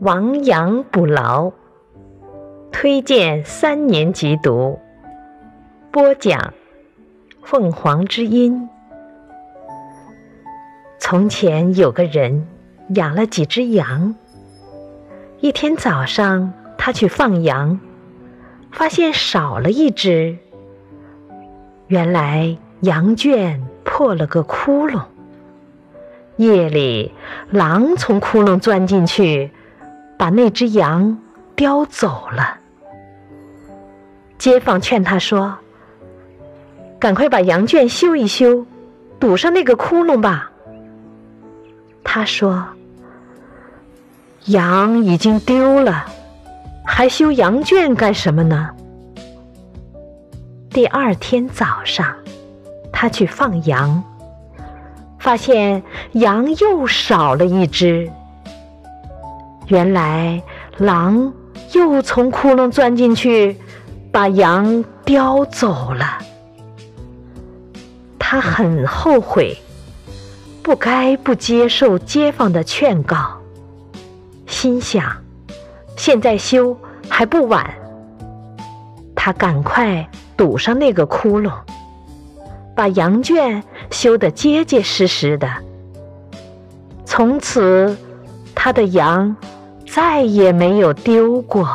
亡羊补牢，推荐三年级读。播讲：凤凰之音。从前有个人养了几只羊。一天早上，他去放羊，发现少了一只。原来羊圈破了个窟窿。夜里，狼从窟窿钻进去，把那只羊叼走了。街坊劝他说：“赶快把羊圈修一修，堵上那个窟窿吧。”他说：“羊已经丢了，还修羊圈干什么呢？”第二天早上，他去放羊。发现羊又少了一只，原来狼又从窟窿钻进去，把羊叼走了。他很后悔，不该不接受街坊的劝告，心想现在修还不晚。他赶快堵上那个窟窿。把羊圈修得结结实实的，从此他的羊再也没有丢过。